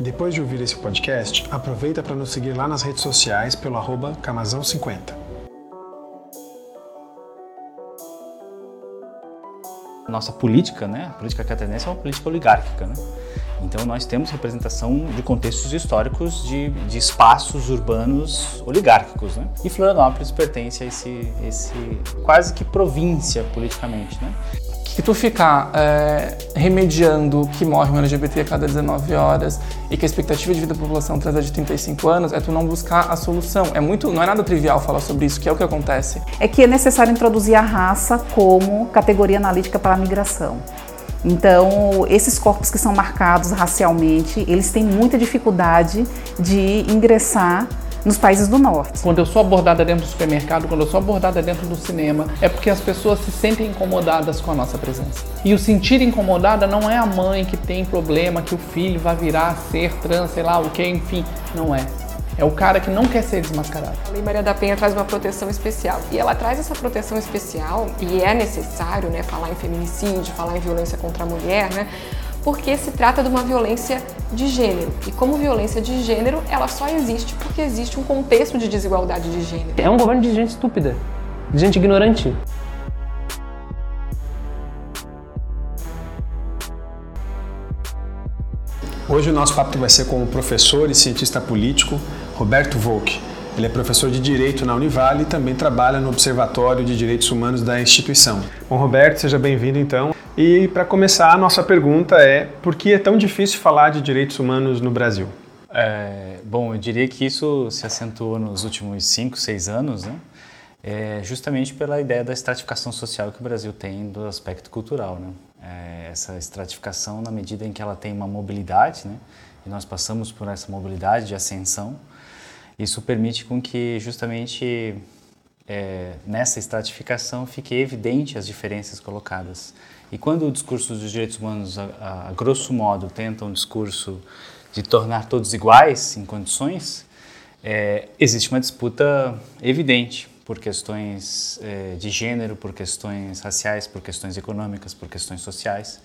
Depois de ouvir esse podcast, aproveita para nos seguir lá nas redes sociais pelo arroba camazão50. Nossa política, né, a política catarinense é uma política oligárquica, né? Então nós temos representação de contextos históricos de, de espaços urbanos oligárquicos, né? E Florianópolis pertence a esse, esse quase que província politicamente, né? Que tu ficar é, remediando que morre um LGBT a cada 19 horas e que a expectativa de vida da população trata de 35 anos é tu não buscar a solução. É muito, não é nada trivial falar sobre isso, que é o que acontece. É que é necessário introduzir a raça como categoria analítica para a migração. Então, esses corpos que são marcados racialmente, eles têm muita dificuldade de ingressar nos países do norte. Quando eu sou abordada dentro do supermercado, quando eu sou abordada dentro do cinema, é porque as pessoas se sentem incomodadas com a nossa presença. E o sentir incomodada não é a mãe que tem problema que o filho vai virar ser trans, sei lá o que, enfim, não é. É o cara que não quer ser desmascarado. A Lei Maria da Penha traz uma proteção especial. E ela traz essa proteção especial, e é necessário né, falar em feminicídio, falar em violência contra a mulher, né? Porque se trata de uma violência de gênero. E como violência de gênero, ela só existe porque existe um contexto de desigualdade de gênero. É um governo de gente estúpida, de gente ignorante. Hoje o nosso papo vai ser com o professor e cientista político Roberto Volk. Ele é professor de Direito na Univale e também trabalha no Observatório de Direitos Humanos da instituição. Bom, Roberto, seja bem-vindo então. E para começar, a nossa pergunta é: por que é tão difícil falar de direitos humanos no Brasil? É, bom, eu diria que isso se acentuou nos últimos cinco, seis anos, né? É justamente pela ideia da estratificação social que o Brasil tem do aspecto cultural, né? É essa estratificação na medida em que ela tem uma mobilidade, né? E nós passamos por essa mobilidade de ascensão. Isso permite com que justamente é, nessa estratificação fique evidente as diferenças colocadas. E quando o discurso dos direitos humanos, a, a, grosso modo, tenta um discurso de tornar todos iguais em condições, é, existe uma disputa evidente por questões é, de gênero, por questões raciais, por questões econômicas, por questões sociais.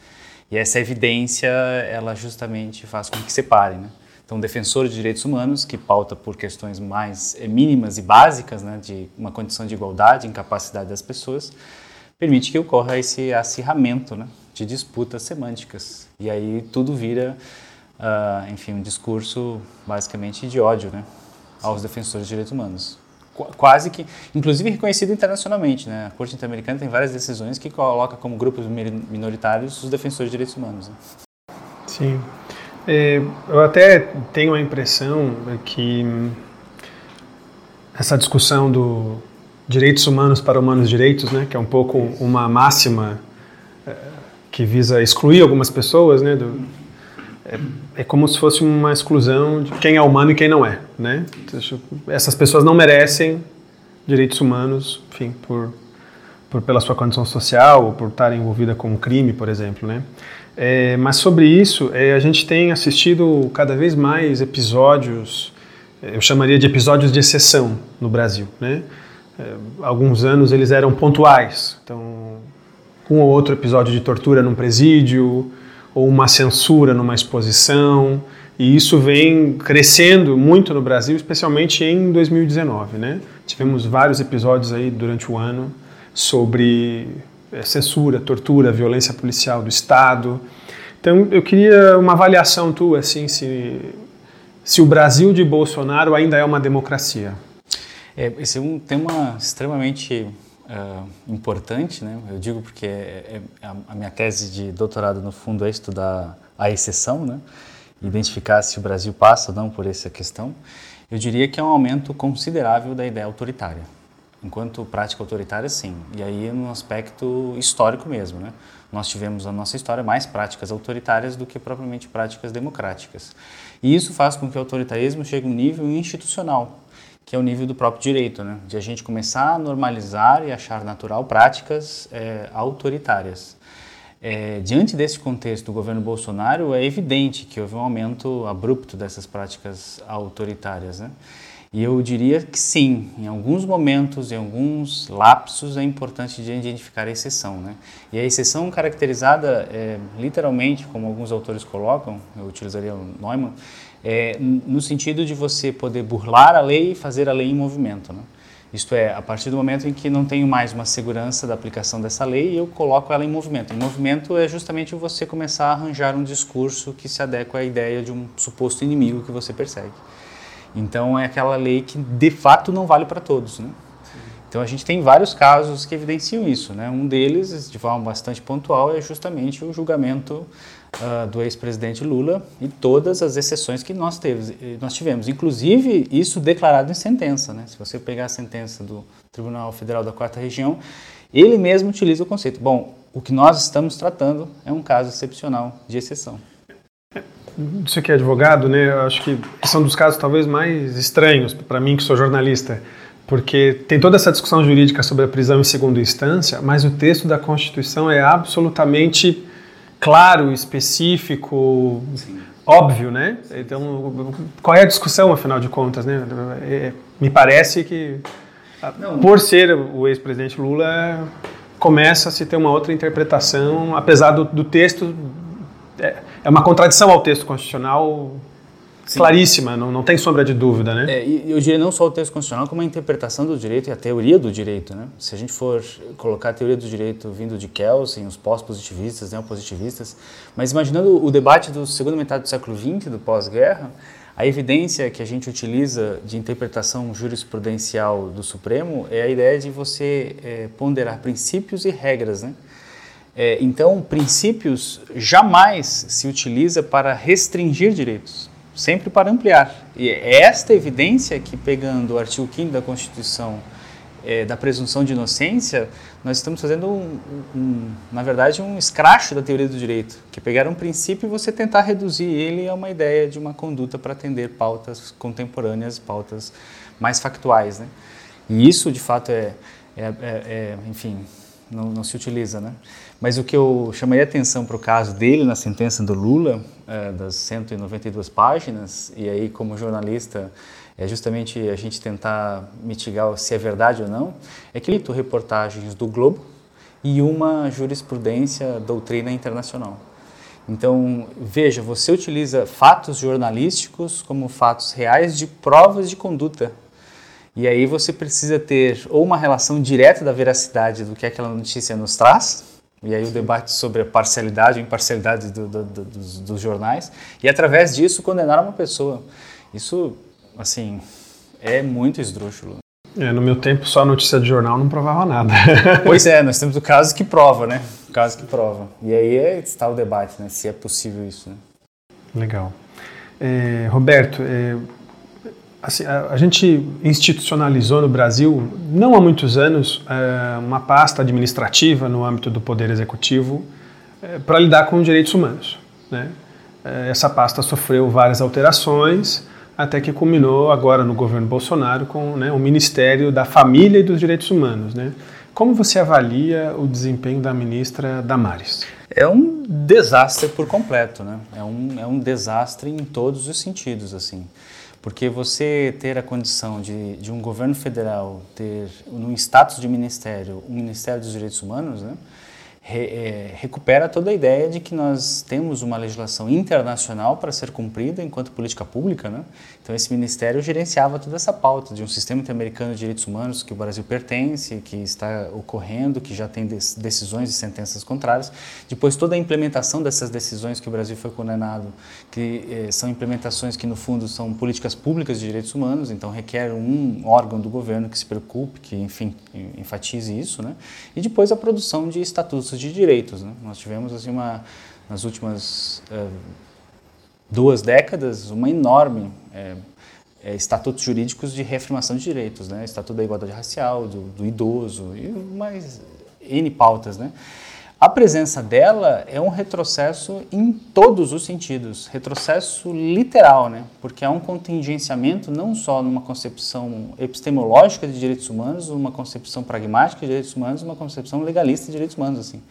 E essa evidência, ela justamente faz com que separe, né? Então, defensor de direitos humanos, que pauta por questões mais é, mínimas e básicas, né, de uma condição de igualdade, incapacidade das pessoas, permite que ocorra esse acirramento né, de disputas semânticas. E aí tudo vira, uh, enfim, um discurso basicamente de ódio né, aos defensores de direitos humanos. Qu quase que, inclusive reconhecido internacionalmente. Né? A Corte Interamericana tem várias decisões que coloca como grupos minoritários os defensores de direitos humanos. Né? Sim. É, eu até tenho a impressão que essa discussão do direitos humanos para humanos direitos, né, que é um pouco uma máxima é, que visa excluir algumas pessoas, né, do, é, é, como se fosse uma exclusão de quem é humano e quem não é, né? Essas pessoas não merecem direitos humanos, enfim, por, por pela sua condição social ou por estarem envolvida com um crime, por exemplo, né? É, mas sobre isso, é, a gente tem assistido cada vez mais episódios, eu chamaria de episódios de exceção no Brasil, né? É, alguns anos eles eram pontuais. Então, um ou outro episódio de tortura num presídio, ou uma censura numa exposição, e isso vem crescendo muito no Brasil, especialmente em 2019, né? Tivemos vários episódios aí durante o ano sobre é, censura, tortura, violência policial do Estado. Então, eu queria uma avaliação tua, assim, se, se o Brasil de Bolsonaro ainda é uma democracia. É, esse é um tema extremamente uh, importante, né? Eu digo porque é, é, a minha tese de doutorado, no fundo, é estudar a exceção, né? Identificar se o Brasil passa ou não por essa questão. Eu diria que é um aumento considerável da ideia autoritária. Enquanto prática autoritária, sim. E aí no aspecto histórico mesmo, né? Nós tivemos na nossa história mais práticas autoritárias do que propriamente práticas democráticas. E isso faz com que o autoritarismo chegue a um nível institucional, que é o nível do próprio direito, né? de a gente começar a normalizar e achar natural práticas é, autoritárias. É, diante desse contexto do governo Bolsonaro, é evidente que houve um aumento abrupto dessas práticas autoritárias. Né? E eu diria que sim, em alguns momentos, em alguns lapsos, é importante de identificar a exceção. Né? E a exceção caracterizada, é, literalmente, como alguns autores colocam, eu utilizaria o Neumann, é, no sentido de você poder burlar a lei e fazer a lei em movimento. Né? Isto é, a partir do momento em que não tenho mais uma segurança da aplicação dessa lei, eu coloco ela em movimento. Em movimento é justamente você começar a arranjar um discurso que se adequa à ideia de um suposto inimigo que você persegue. Então é aquela lei que de fato não vale para todos, né? Então a gente tem vários casos que evidenciam isso, né? Um deles, de forma bastante pontual, é justamente o julgamento uh, do ex-presidente Lula e todas as exceções que nós, teve, nós tivemos, inclusive isso declarado em sentença, né? Se você pegar a sentença do Tribunal Federal da Quarta Região, ele mesmo utiliza o conceito. Bom, o que nós estamos tratando é um caso excepcional de exceção. Você que é advogado, né? Acho que são dos casos talvez mais estranhos para mim que sou jornalista, porque tem toda essa discussão jurídica sobre a prisão em segunda instância, mas o texto da Constituição é absolutamente claro, específico, Sim. óbvio, né? Então, qual é a discussão, afinal de contas, né? É, me parece que, Não. por ser o ex-presidente Lula, começa a se ter uma outra interpretação, apesar do, do texto é, é uma contradição ao texto constitucional Sim. claríssima, não, não tem sombra de dúvida, né? É, eu diria não só o texto constitucional, como a interpretação do direito e a teoria do direito, né? Se a gente for colocar a teoria do direito vindo de Kelsen, os pós-positivistas, neopositivistas, mas imaginando o debate do segundo metade do século XX, do pós-guerra, a evidência que a gente utiliza de interpretação jurisprudencial do Supremo é a ideia de você é, ponderar princípios e regras, né? É, então, princípios jamais se utiliza para restringir direitos, sempre para ampliar. E é esta evidência que, pegando o artigo 5 da Constituição é, da presunção de inocência, nós estamos fazendo, um, um, na verdade, um escracho da teoria do direito, que é pegar um princípio e você tentar reduzir ele a uma ideia de uma conduta para atender pautas contemporâneas, pautas mais factuais. Né? E isso, de fato, é, é, é, é enfim, não, não, se utiliza, né? Mas o que eu chamaria atenção para o caso dele na sentença do Lula, é, das 192 páginas, e aí como jornalista é justamente a gente tentar mitigar se é verdade ou não, é que ele reportagens do Globo e uma jurisprudência doutrina internacional. Então, veja, você utiliza fatos jornalísticos como fatos reais de provas de conduta e aí você precisa ter ou uma relação direta da veracidade do que aquela notícia nos traz, e aí o debate sobre a parcialidade ou imparcialidade do, do, do, dos, dos, jornais, e através disso condenar uma pessoa. Isso, assim, é muito esdrúxulo. É, no meu tempo, só a notícia de jornal não provava nada. pois é, nós temos o caso que prova, né? O caso que prova. E aí é, está o debate, né? Se é possível isso, né? Legal. É, Roberto, é, Assim, a, gente institucionalizou no Brasil, não há muitos anos, é, uma pasta administrativa no âmbito do Poder Executivo é, para lidar com direitos humanos. Né? É, essa pasta sofreu várias alterações, até que culminou agora no governo Bolsonaro com né, o Ministério da Família e dos Direitos Humanos. Né? Como você avalia o desempenho da ministra Damares? É um desastre por completo, né? É um, é um desastre em todos os sentidos, assim. Porque você ter a condição de, de um governo federal ter, no status de ministério, um Ministério dos Direitos Humanos, né? re, é, recupera toda a ideia de que nós temos uma legislação internacional para ser cumprida enquanto política pública. Né? Então, esse ministério gerenciava toda essa pauta de um sistema interamericano de direitos humanos que o Brasil pertence, que está ocorrendo, que já tem decisões e sentenças contrárias. Depois, toda a implementação dessas decisões que o Brasil foi condenado, que eh, são implementações que, no fundo, são políticas públicas de direitos humanos, então requer um órgão do governo que se preocupe, que, enfim, enfatize isso. Né? E depois a produção de estatutos de direitos. Né? Nós tivemos assim uma nas últimas uh, duas décadas uma enorme é, é, estatutos jurídicos de reafirmação de direitos, né? Estatuto da igualdade racial, do, do idoso e mais n pautas, né? A presença dela é um retrocesso em todos os sentidos, retrocesso literal, né? porque há um contingenciamento não só numa concepção epistemológica de direitos humanos, uma concepção pragmática de direitos humanos, uma concepção legalista de direitos humanos. Assim.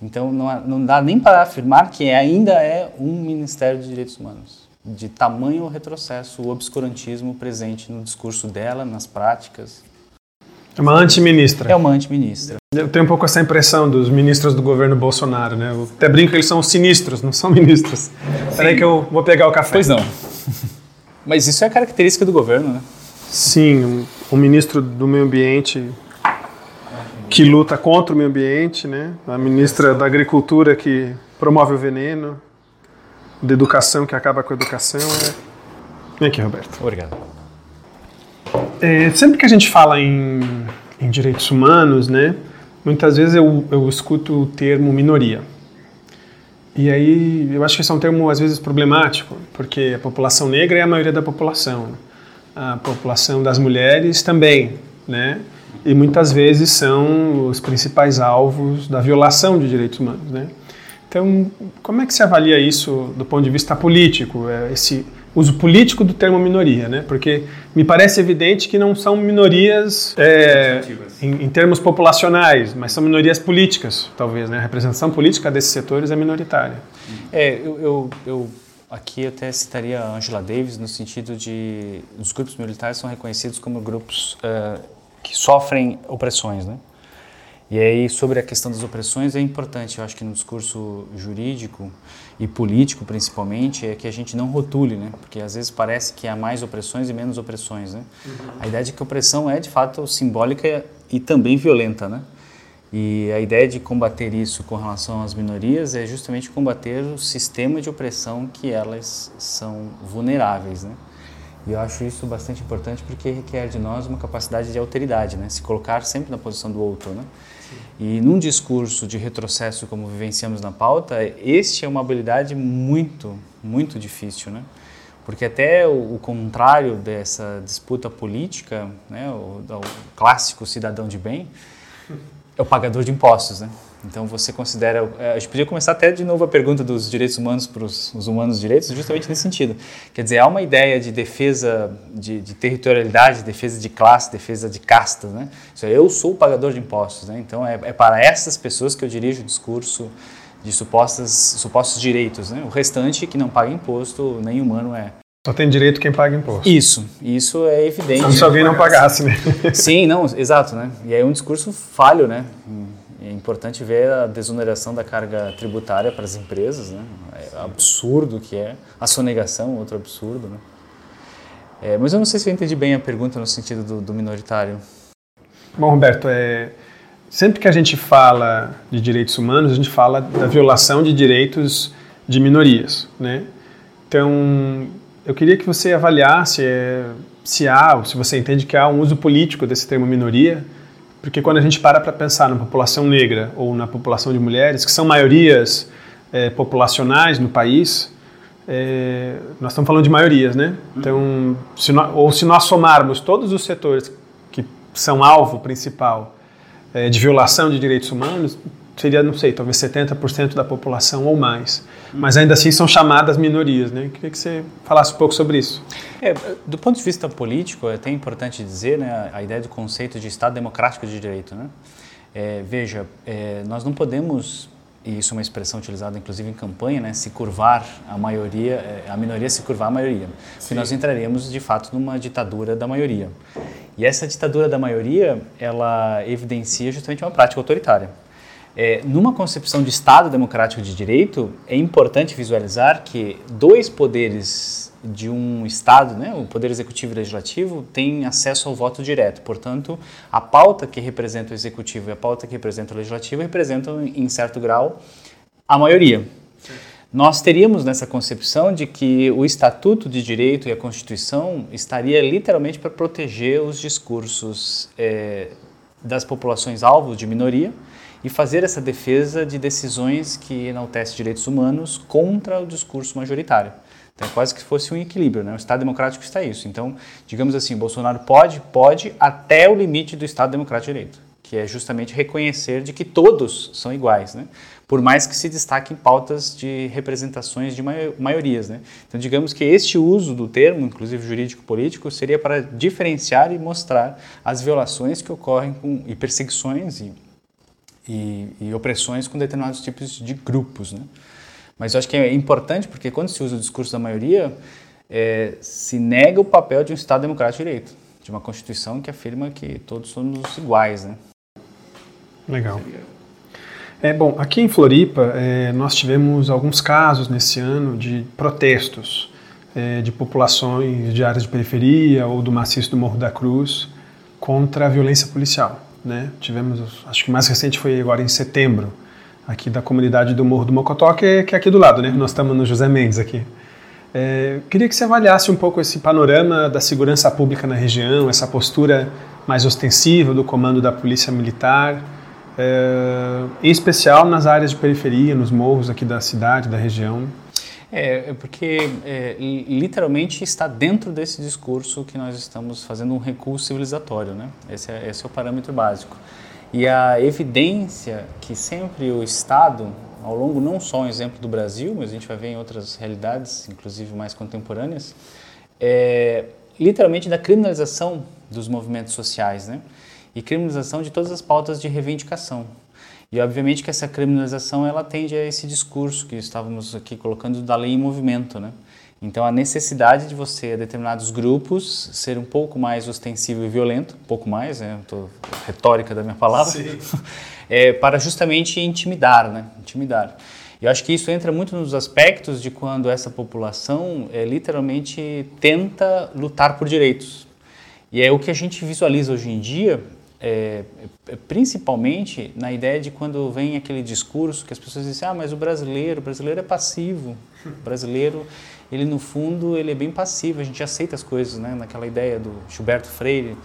Então não, não dá nem para afirmar que ainda é um Ministério de Direitos Humanos. de tamanho retrocesso, o obscurantismo presente no discurso dela, nas práticas. É uma antiministra. É uma antiministra. Eu tenho um pouco essa impressão dos ministros do governo Bolsonaro, né? Eu até brinco que eles são sinistros, não são ministros. Peraí que eu vou pegar o café. Pois não. Mas isso é característica do governo, né? Sim, um, um ministro do meio ambiente que luta contra o meio ambiente, né? A ministra da agricultura que promove o veneno, da educação que acaba com a educação. É... Vem aqui, Roberto. Obrigado. É, sempre que a gente fala em, em direitos humanos, né? Muitas vezes eu, eu escuto o termo minoria. E aí eu acho que esse é um termo às vezes problemático, porque a população negra é a maioria da população, a população das mulheres também, né? E muitas vezes são os principais alvos da violação de direitos humanos, né? Então, como é que se avalia isso do ponto de vista político, é, esse uso político do termo minoria, né? Porque me parece evidente que não são minorias é, em, em, termos populacionais, mas são minorias políticas, talvez, né? A representação política desses setores é minoritária. É, eu, eu, eu aqui até citaria a Angela Davis no sentido de os grupos militares são reconhecidos como grupos uh, que sofrem opressões, né? E aí, sobre a questão das opressões, é importante, eu acho que no discurso jurídico e político, principalmente, é que a gente não rotule, né? Porque às vezes parece que há mais opressões e menos opressões, né? Uhum. A ideia de que a opressão é, de fato, simbólica e também violenta, né? E a ideia de combater isso com relação às minorias é justamente combater o sistema de opressão que elas são vulneráveis, né? E eu acho isso bastante importante porque requer de nós uma capacidade de alteridade, né? Se colocar sempre na posição do outro, né? E num discurso de retrocesso como vivenciamos na pauta, este é uma habilidade muito, muito difícil, né? Porque até o, o contrário dessa disputa política, né, o, o clássico cidadão de bem, é o pagador de impostos, né? Então você considera. É, a gente podia começar até de novo a pergunta dos direitos humanos para os humanos direitos, justamente nesse sentido. Quer dizer, há uma ideia de defesa de, de territorialidade, defesa de classe, defesa de castas, né? É, eu sou o pagador de impostos, né? Então é, é para essas pessoas que eu dirijo o discurso de supostas, supostos direitos, né? O restante que não paga imposto, nem humano é. Só tem direito quem paga imposto. Isso, isso é evidente. Como se alguém não pagasse, né? Sim, não, exato, né? E aí é um discurso falho, né? É importante ver a desoneração da carga tributária para as empresas, né? É absurdo que é. A sonegação, outro absurdo, né? É, mas eu não sei se eu entendi bem a pergunta no sentido do, do minoritário. Bom, Roberto, é, sempre que a gente fala de direitos humanos, a gente fala da violação de direitos de minorias, né? Então, eu queria que você avaliasse é, se há, se você entende que há um uso político desse termo minoria, porque quando a gente para para pensar na população negra ou na população de mulheres, que são maiorias é, populacionais no país, é, nós estamos falando de maiorias, né? Então, se nós, ou se nós somarmos todos os setores que são alvo principal é, de violação de direitos humanos, seria, não sei, talvez 70% da população ou mais. Mas ainda assim são chamadas minorias, né? Queria que você falasse um pouco sobre isso. É, do ponto de vista político, é até importante dizer né, a ideia do conceito de Estado democrático de direito. Né? É, veja, é, nós não podemos, e isso é uma expressão utilizada inclusive em campanha, né, se curvar a maioria, é, a minoria se curvar a maioria. Porque nós entraríamos de fato numa ditadura da maioria. E essa ditadura da maioria, ela evidencia justamente uma prática autoritária. É, numa concepção de Estado democrático de direito, é importante visualizar que dois poderes de um Estado, né, o Poder Executivo e Legislativo, têm acesso ao voto direto. Portanto, a pauta que representa o Executivo e a pauta que representa o Legislativo representam, em certo grau, a maioria. Nós teríamos nessa concepção de que o Estatuto de Direito e a Constituição estaria literalmente para proteger os discursos é, das populações alvos de minoria, e fazer essa defesa de decisões que enaltecem direitos humanos contra o discurso majoritário. Então é quase que fosse um equilíbrio, né? O Estado democrático está isso. Então, digamos assim, Bolsonaro pode, pode até o limite do Estado democrático de direito, que é justamente reconhecer de que todos são iguais, né? Por mais que se destaquem pautas de representações de maiorias, né? Então, digamos que este uso do termo, inclusive jurídico-político, seria para diferenciar e mostrar as violações que ocorrem com, e perseguições e e, e, opressões com determinados tipos de grupos. Né? Mas eu acho que é importante porque quando se usa o discurso da maioria, é, se nega o papel de um Estado democrático de direito, de uma Constituição que afirma que todos somos iguais. Né? Legal. É, bom, aqui em Floripa, é, nós tivemos alguns casos nesse ano de protestos é, de populações de áreas de periferia ou do maciço do Morro da Cruz contra a violência policial. Né? Tivemos, acho que o mais recente foi agora em setembro, aqui da comunidade do Morro do Mocotó, que é, aqui do lado, né? Nós estamos no José Mendes aqui. É, queria que você avaliasse um pouco esse panorama da segurança pública na região, essa postura mais ostensiva do comando da Polícia Militar, é, em especial nas áreas de periferia, nos morros aqui da cidade, da região. É, é porque é, literalmente está dentro desse discurso que nós estamos fazendo um recuo civilizatório, né? Esse é, esse é o parâmetro básico. E a evidência que sempre o Estado, ao longo não só um exemplo do Brasil, mas a gente vai ver em outras realidades, inclusive mais contemporâneas, é literalmente da criminalização dos movimentos sociais, né? E criminalização de todas as pautas de reivindicação. E obviamente que essa criminalização ela tende a esse discurso que estávamos aqui colocando da lei em movimento, né? Então a necessidade de você determinados grupos ser um pouco mais ostensivo e violento, um pouco mais, né? Tô retórica da minha palavra, é, para justamente intimidar, né? Intimidar. E eu acho que isso entra muito nos aspectos de quando essa população é, literalmente tenta lutar por direitos. E é o que a gente visualiza hoje em dia é, é, principalmente na ideia de quando vem aquele discurso que as pessoas dizem, ah, mas o brasileiro, o brasileiro é passivo, o brasileiro, ele no fundo, ele é bem passivo, a gente aceita as coisas, né, naquela ideia do Gilberto Freire,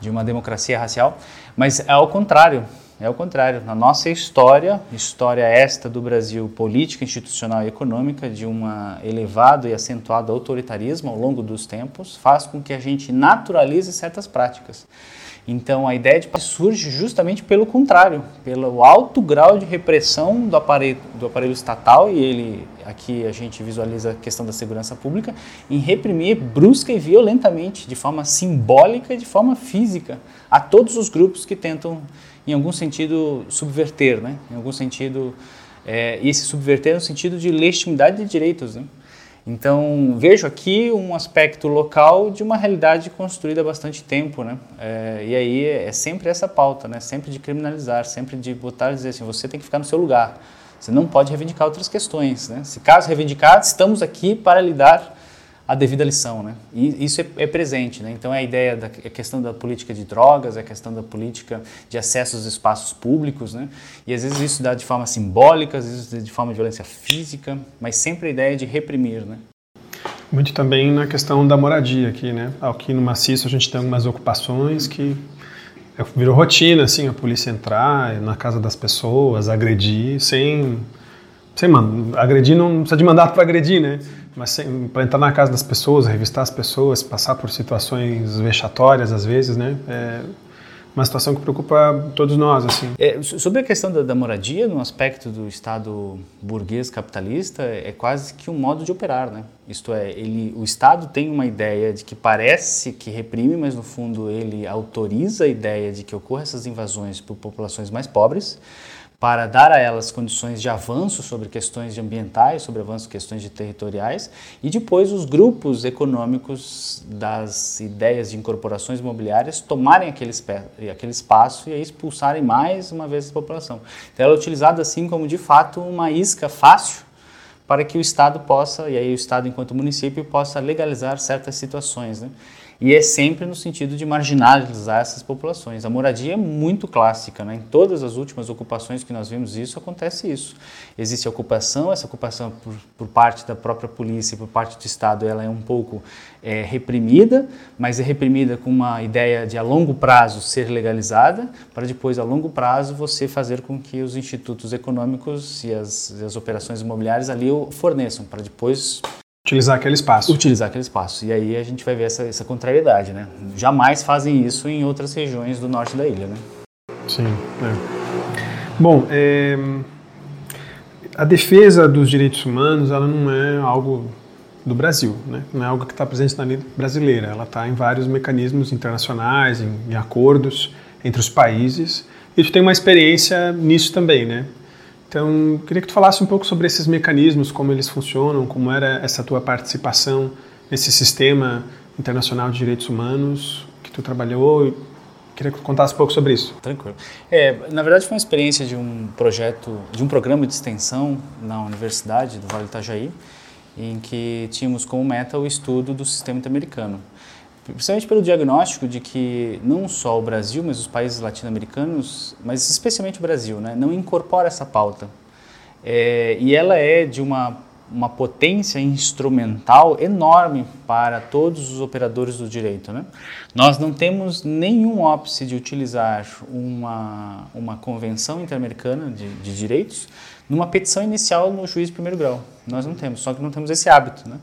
de uma democracia racial, mas é ao contrário, é ao contrário. Na nossa história, história esta do Brasil, política, institucional e econômica, de um elevado e acentuado autoritarismo ao longo dos tempos, faz com que a gente naturalize certas práticas. Então a ideia de surge justamente pelo contrário, pelo alto grau de repressão do aparelho, do aparelho estatal, e ele aqui a gente visualiza a questão da segurança pública, em reprimir brusca e violentamente, de forma simbólica e de forma física, a todos os grupos que tentam, em algum sentido, subverter, né? em algum sentido, é, e se subverter no sentido de legitimidade de direitos. Né? Então, vejo aqui um aspecto local de uma realidade construída há bastante tempo, né? É, e aí é sempre essa pauta, né? Sempre de criminalizar, sempre de botar e dizer assim, você tem que ficar no seu lugar. Você não pode reivindicar outras questões, né? Se caso reivindicar, estamos aqui para lhe dar a devida lição, né? E isso é, é, presente, né? Então é a ideia da a questão da política de drogas, é a questão da política de acesso aos espaços públicos, né? E às vezes isso dá de forma simbólica, às vezes de forma de violência física, mas sempre a ideia de reprimir, né? Muito também na questão da moradia aqui, né? Aqui no maciço a gente tem algumas ocupações que virou rotina, assim, a polícia entrar na casa das pessoas, agredir, sem, sem mano, agredir não precisa de mandato para agredir, né? Mas para entrar na casa das pessoas, revistar as pessoas, passar por situações vexatórias às vezes, né? É uma situação que preocupa todos nós, assim. É, sobre a questão da, da, moradia, no aspecto do Estado burguês capitalista, é quase que um modo de operar, né? Isto é, ele, o Estado tem uma ideia de que parece que reprime, mas no fundo ele autoriza a ideia de que ocorram essas invasões por populações mais pobres para dar a elas condições de avanço sobre questões ambientais, sobre avanço questões de territoriais, e depois os grupos econômicos das ideias de incorporações imobiliárias tomarem aquele, aquele espaço e expulsarem mais uma vez a população. Então ela é utilizada assim como de fato uma isca fácil para que o Estado possa, e aí o Estado enquanto município, possa legalizar certas situações. Né? E é sempre no sentido de marginalizar essas populações. A moradia é muito clássica, né? em todas as últimas ocupações que nós vimos isso, acontece isso. Existe a ocupação, essa ocupação por, por parte da própria polícia, por parte do Estado, ela é um pouco é, reprimida, mas é reprimida com uma ideia de a longo prazo ser legalizada, para depois a longo prazo você fazer com que os institutos econômicos e as, as operações imobiliárias ali o forneçam, para depois Utilizar aquele espaço. Utilizar aquele espaço. E aí a gente vai ver essa, essa contrariedade, né? Jamais fazem isso em outras regiões do norte da ilha, né? Sim. É. Bom, é, a defesa dos direitos humanos, ela não é algo do Brasil, né? Não é algo que está presente na lei brasileira. Ela está em vários mecanismos internacionais, em, em acordos entre os países. E tu tem uma experiência nisso também, né? Então, queria que tu falasse um pouco sobre esses mecanismos, como eles funcionam, como era essa tua participação nesse sistema internacional de direitos humanos que tu trabalhou. Queria que tu contasse um pouco sobre isso. Tranquilo. É, na verdade, foi uma experiência de um projeto, de um programa de extensão na Universidade do Vale do Itajaí, em que tínhamos como meta o estudo do sistema interamericano principalmente pelo diagnóstico de que não só o Brasil, mas os países latino-americanos, mas especialmente o Brasil, né, não incorpora essa pauta. É, e ela é de uma, uma potência instrumental enorme para todos os operadores do direito. Né? Nós não temos nenhum ópice de utilizar uma, uma convenção interamericana de, de direitos numa petição inicial no juiz de primeiro grau. Nós não temos, só que não temos esse hábito. Né?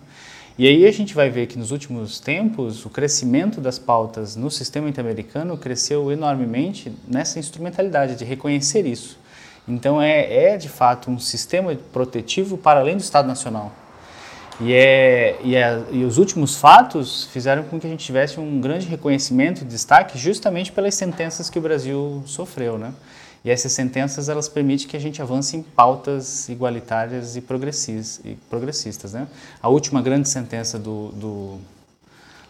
E aí a gente vai ver que nos últimos tempos o crescimento das pautas no sistema interamericano cresceu enormemente nessa instrumentalidade de reconhecer isso. Então é, é de fato um sistema protetivo para além do Estado Nacional. E, é, e, é, e os últimos fatos fizeram com que a gente tivesse um grande reconhecimento e destaque justamente pelas sentenças que o Brasil sofreu, né? E essas sentenças elas permitem que a gente avance em pautas igualitárias e progressistas. Né? A última grande sentença do, do,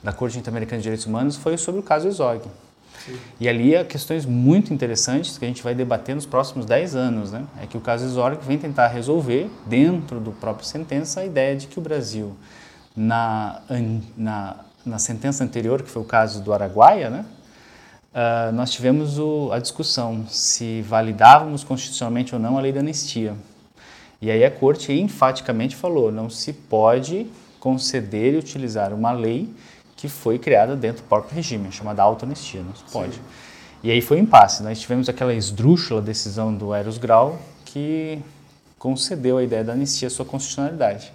da Corte Interamericana de Direitos Humanos foi sobre o caso Exog. E ali há questões muito interessantes que a gente vai debater nos próximos 10 anos. Né? É que o caso Exog vem tentar resolver, dentro do próprio sentença, a ideia de que o Brasil, na, na, na sentença anterior, que foi o caso do Araguaia, né? Uh, nós tivemos o, a discussão se validávamos constitucionalmente ou não a lei da anistia. E aí a corte enfaticamente falou: não se pode conceder e utilizar uma lei que foi criada dentro do próprio regime, chamada autoanistia, não se pode. Sim. E aí foi um impasse. Nós tivemos aquela esdrúxula decisão do Eros Grau que concedeu a ideia da anistia à sua constitucionalidade.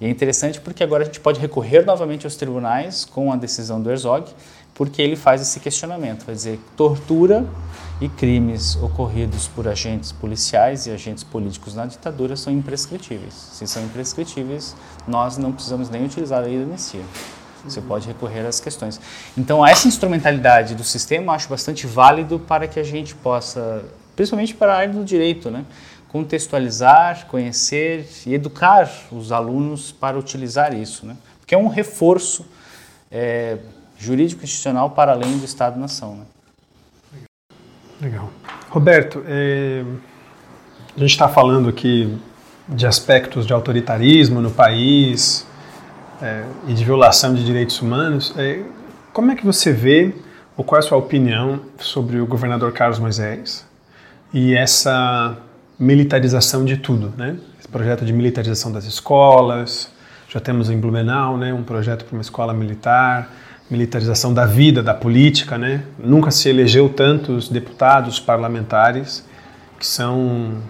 E é interessante porque agora a gente pode recorrer novamente aos tribunais com a decisão do Herzog porque ele faz esse questionamento, vai dizer tortura e crimes ocorridos por agentes policiais e agentes políticos na ditadura são imprescritíveis. Se são imprescritíveis, nós não precisamos nem utilizar a lei da anistia. Você pode recorrer às questões. Então, essa instrumentalidade do sistema eu acho bastante válido para que a gente possa, principalmente para a área do direito, né? Contextualizar, conhecer e educar os alunos para utilizar isso, né? porque é um reforço é, jurídico institucional para além do Estado-nação. Né? Legal. Roberto, é, a gente está falando aqui de aspectos de autoritarismo no país é, e de violação de direitos humanos. É, como é que você vê, ou qual é a sua opinião sobre o governador Carlos Moisés e essa militarização de tudo, né? Esse projeto de militarização das escolas, já temos em Blumenau, né, um projeto para uma escola militar, militarização da vida, da política, né? Nunca se elegeu tantos deputados parlamentares que são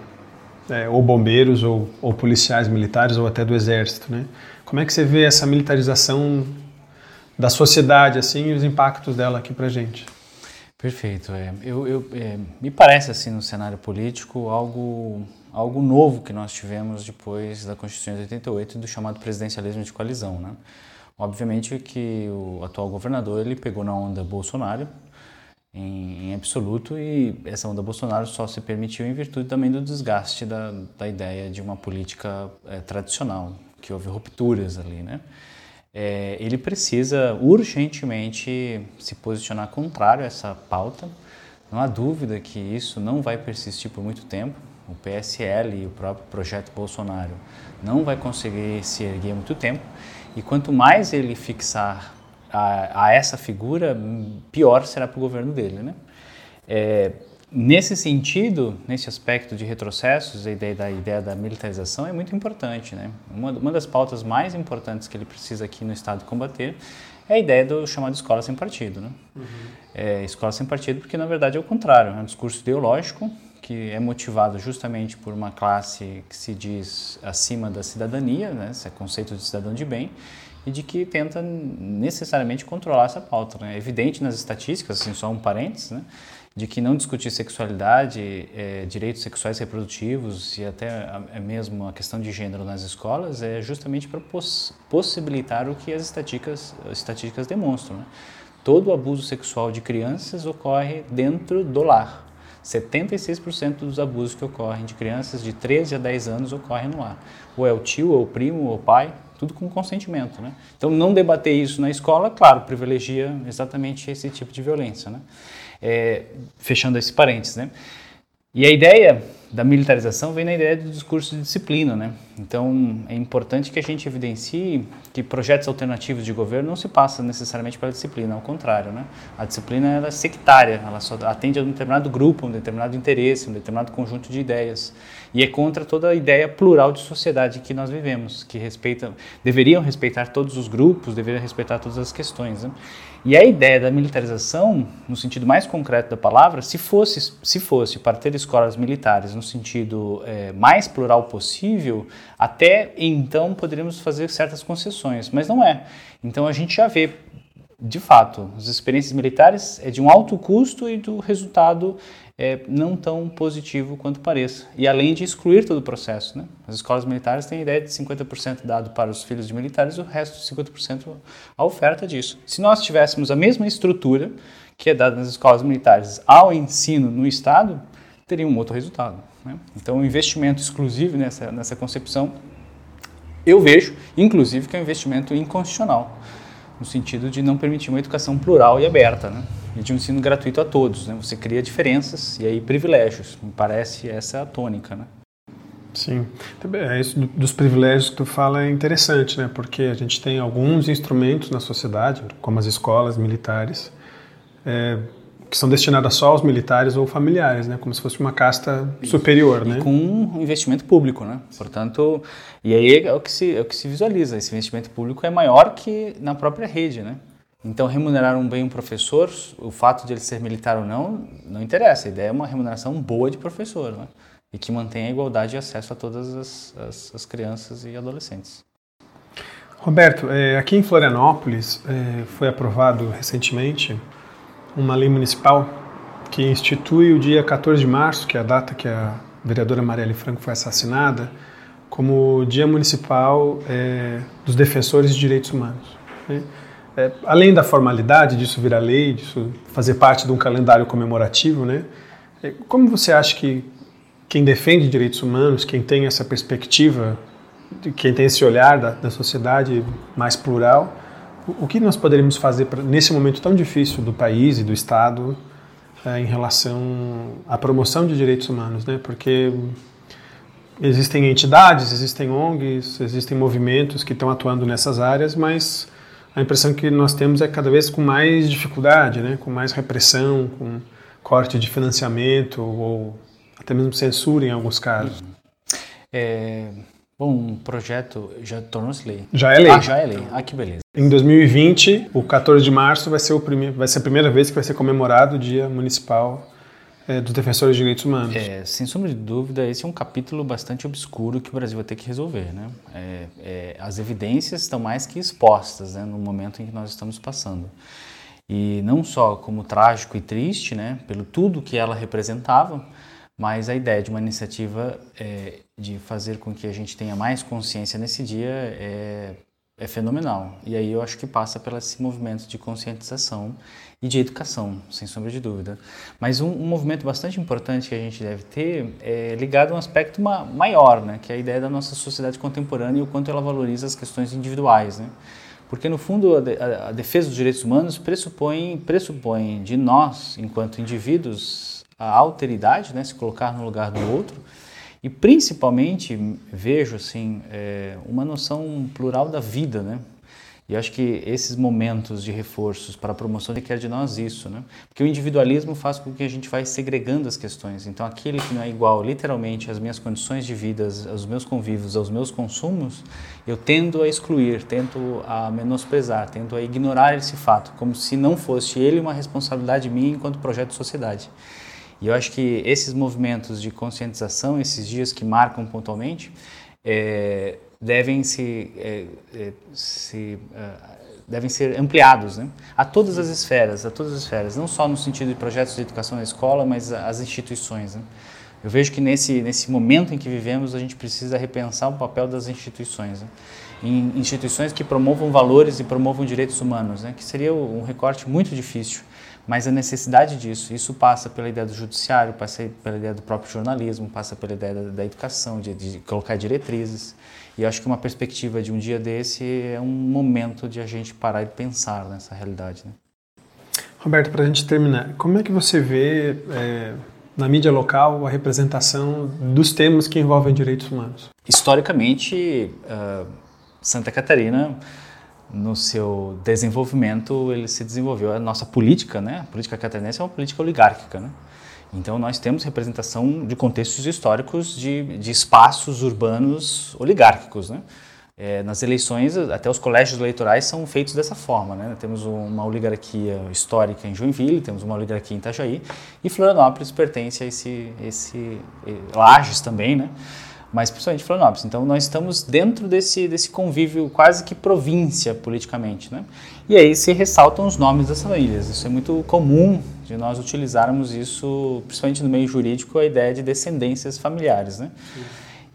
é, ou bombeiros ou, ou, policiais militares ou até do exército, né? Como é que você vê essa militarização da sociedade assim e os impactos dela aqui para gente? Perfeito. É, eu, eu é, me parece assim no cenário político algo algo novo que nós tivemos depois da Constituição de 88 e do chamado presidencialismo de coalizão, né? Obviamente que o atual governador ele pegou na onda Bolsonaro em, absoluto e essa onda Bolsonaro só se permitiu em virtude também do desgaste da, da ideia de uma política é, tradicional, que houve rupturas ali, né? É, ele precisa urgentemente se posicionar contrário a essa pauta. Não há dúvida que isso não vai persistir por muito tempo. O PSL e o próprio projeto Bolsonaro não vai conseguir se erguer muito tempo. E quanto mais ele fixar a, a essa figura, pior será para o governo dele. Né? É, nesse sentido, nesse aspecto de retrocessos, a ideia da, ideia da militarização é muito importante. Né? Uma, uma das pautas mais importantes que ele precisa aqui no Estado combater é a ideia do chamado escola sem partido. Né? Uhum. É, escola sem partido porque, na verdade, é o contrário. É um discurso ideológico que é motivado justamente por uma classe que se diz acima da cidadania, né, esse é conceito de cidadão de bem, e de que tenta necessariamente controlar essa pauta. Né? É evidente nas estatísticas, assim, só um parênteses, né, de que não discutir sexualidade, é, direitos sexuais reprodutivos e até a, a mesmo a questão de gênero nas escolas é justamente para poss possibilitar o que as estatísticas, as estatísticas demonstram. Né? Todo abuso sexual de crianças ocorre dentro do lar 76% dos abusos que ocorrem de crianças de 13 a 10 anos ocorrem no lar. Ou é o tio, ou o primo, ou o pai, tudo com consentimento. Né? Então, não debater isso na escola, claro, privilegia exatamente esse tipo de violência. Né? É, fechando esse parênteses. Né? E a ideia da militarização vem na ideia do discurso de disciplina, né? Então é importante que a gente evidencie que projetos alternativos de governo não se passam necessariamente pela disciplina, ao contrário, né? A disciplina ela é sectária, ela só atende a um determinado grupo, um determinado interesse, um determinado conjunto de ideias e é contra toda a ideia plural de sociedade que nós vivemos, que respeita, deveriam respeitar todos os grupos, deveriam respeitar todas as questões. Né? E a ideia da militarização, no sentido mais concreto da palavra, se fosse, se fosse para ter escolas militares no sentido é, mais plural possível, até então poderíamos fazer certas concessões, mas não é. Então a gente já vê de fato, as experiências militares é de um alto custo e do resultado é, não tão positivo quanto pareça. E além de excluir todo o processo. Né? As escolas militares têm a ideia de 50% dado para os filhos de militares e o resto, 50% a oferta disso. Se nós tivéssemos a mesma estrutura que é dada nas escolas militares ao ensino no Estado, teria um outro resultado. Né? Então, o investimento exclusivo nessa, nessa concepção, eu vejo, inclusive, que é um investimento inconstitucional, no sentido de não permitir uma educação plural e aberta. Né? E de um ensino gratuito a todos. Né? Você cria diferenças e aí privilégios. Me parece essa a tônica. Né? Sim, é isso dos privilégios que tu fala é interessante, né? Porque a gente tem alguns instrumentos na sociedade, como as escolas militares, é, que são destinadas só aos militares ou familiares, né? Como se fosse uma casta superior, e né? Com um investimento público, né? Portanto, e aí é o que se é o que se visualiza. Esse investimento público é maior que na própria rede, né? Então, remunerar um bem um professor, o fato de ele ser militar ou não, não interessa. A ideia é uma remuneração boa de professor, né? E que mantenha a igualdade de acesso a todas as, as, as crianças e adolescentes. Roberto, é, aqui em Florianópolis é, foi aprovado recentemente uma lei municipal que institui o dia 14 de março, que é a data que a vereadora Marielle Franco foi assassinada, como Dia Municipal é, dos Defensores de Direitos Humanos. Né? É, além da formalidade disso virar lei, disso fazer parte de um calendário comemorativo, né? É, como você acha que quem defende direitos humanos, quem tem essa perspectiva, quem tem esse olhar da, da sociedade mais plural, o, o, que nós poderíamos fazer pra, nesse momento tão difícil do país e do Estado é, em relação à promoção de direitos humanos, né? Porque existem entidades, existem ONGs, existem movimentos que estão atuando nessas áreas, mas a impressão que nós temos é cada vez com mais dificuldade, né? com mais repressão, com corte de financiamento ou até mesmo censura em alguns casos. É, bom, um projeto já tornou-se lei. Já é lei. Ah, já é lei. Ah, que beleza. Em 2020, o 14 de março vai ser, o prime... vai ser a primeira vez que vai ser comemorado o Dia Municipal é, dos defensores de direitos humanos. É, sem sombra de dúvida, esse é um capítulo bastante obscuro que o Brasil vai ter que resolver. Né? É, é, as evidências estão mais que expostas né, no momento em que nós estamos passando. E não só como trágico e triste, né, pelo tudo que ela representava, mas a ideia de uma iniciativa é, de fazer com que a gente tenha mais consciência nesse dia é, é fenomenal. E aí eu acho que passa pelo esse movimento de conscientização e de educação, sem sombra de dúvida. Mas um, um, movimento bastante importante que a gente deve ter é ligado a um aspecto ma maior, né, que é a ideia da nossa sociedade contemporânea e o quanto ela valoriza as questões individuais. Né? Porque, no fundo, a, de, a, defesa dos direitos humanos pressupõe, pressupõe de nós, enquanto indivíduos, a alteridade, né, se colocar no lugar do outro, e principalmente vejo assim é, uma noção plural da vida, né? E acho que esses momentos de reforços para a promoção requer de nós isso, né? Porque o individualismo faz com que a gente vai segregando as questões. Então, aquele que não é igual, literalmente, às minhas condições de vida, aos meus convívios, aos meus consumos, eu tendo a excluir, tento a menosprezar, tento a ignorar esse fato, como se não fosse ele uma responsabilidade minha enquanto projeto de sociedade. E eu acho que esses movimentos de conscientização, esses dias que marcam pontualmente, é, devem se, é, é, se uh, devem ser ampliados né? a todas as esferas, a todas as esferas, não só no sentido de projetos de educação na escola, mas as instituições. Né? Eu vejo que nesse nesse momento em que vivemos a gente precisa repensar o papel das instituições, né? em instituições que promovam valores e promovam direitos humanos, né? que seria um recorte muito difícil mas a necessidade disso, isso passa pela ideia do judiciário, passa pela ideia do próprio jornalismo, passa pela ideia da, da educação, de, de, colocar diretrizes. E eu acho que uma perspectiva de um dia desse é um momento de a gente parar e pensar nessa realidade. Né? Roberto, para a gente terminar, como é que você vê é, na mídia local a representação dos temas que envolvem direitos humanos? Historicamente, uh, Santa Catarina no seu desenvolvimento, ele se desenvolveu. A nossa política, né? A política catarinense é uma política oligárquica, né? Então, nós temos representação de contextos históricos de, de espaços urbanos oligárquicos, né? É, nas eleições, até os colégios eleitorais são feitos dessa forma, né? Temos uma oligarquia histórica em Joinville, temos uma oligarquia em Itajaí, e Florianópolis pertence a esse, esse Lages também, né? Mas principalmente Florianópolis. Então nós estamos dentro desse, desse convívio quase que província politicamente, né? E aí se ressaltam os nomes das famílias. Isso é muito comum de nós utilizarmos isso, principalmente no meio jurídico, a ideia de descendências familiares, né?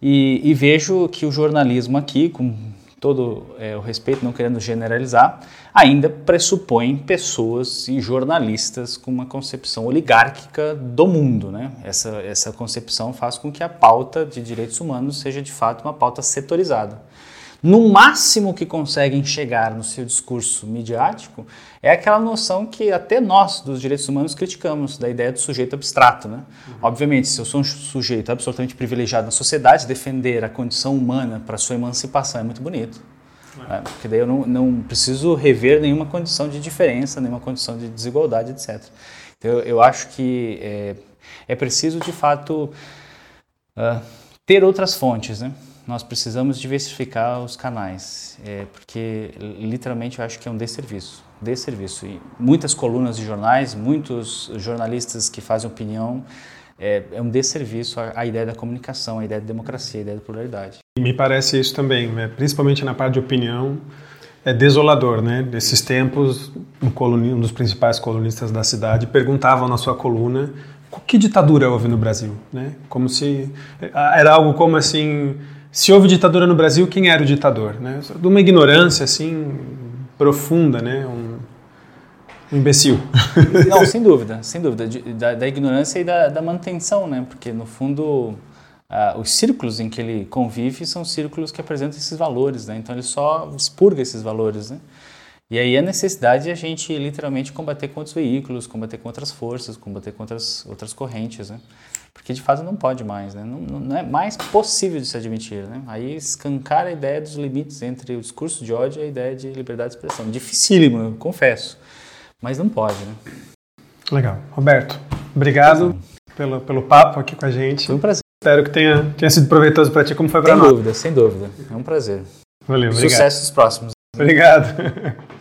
E, e vejo que o jornalismo aqui, com todo é, o respeito, não querendo generalizar, ainda pressupõe pessoas e jornalistas com uma concepção oligárquica do mundo. Né? Essa, essa concepção faz com que a pauta de direitos humanos seja de fato uma pauta setorizada. No máximo que conseguem chegar no seu discurso midiático é aquela noção que até nós, dos direitos humanos, criticamos, da ideia do sujeito abstrato. Né? Uhum. Obviamente, se eu sou um sujeito absolutamente privilegiado na sociedade, defender a condição humana para sua emancipação é muito bonito. É. Porque daí eu não, não, preciso rever nenhuma condição de diferença, nenhuma condição de desigualdade, etc. Então, eu, eu acho que é, é, preciso, de fato, uh, ter outras fontes, né? Nós precisamos diversificar os canais, é, porque literalmente eu acho que é um desserviço, desserviço. E muitas colunas de jornais, muitos jornalistas que fazem opinião, é, é um desserviço à, à, ideia da comunicação, à ideia da democracia, à ideia da pluralidade. Me parece isso também, né? principalmente na parte de opinião, é desolador, né? Nesses tempos, um, um dos principais colunistas da cidade perguntavam na sua coluna que ditadura houve no Brasil, né? Como se era algo como assim se houve ditadura no Brasil, quem era o ditador? Né? De uma ignorância assim profunda, né? um, um imbecil. Não, sem dúvida, sem dúvida, da, da ignorância e da, da, manutenção, né? Porque no fundo os círculos em que ele convive são círculos que apresentam esses valores, né? Então ele só expurga esses valores, né? E aí a necessidade é a gente literalmente combater com outros veículos, combater com outras forças, combater com outras, outras correntes, né? Porque de fato não pode mais, né? não, não é mais possível de se admitir. Né? Aí escancar a ideia dos limites entre o discurso de ódio e a ideia de liberdade de expressão. Dificílimo, eu confesso, mas não pode. Né? Legal. Roberto, obrigado pelo, pelo papo aqui com a gente. Foi um prazer. Espero que tenha, tenha sido proveitoso para ti, como foi para nós. Sem dúvida, sem dúvida. É um prazer. Valeu, obrigado. Sucesso nos próximos. Obrigado.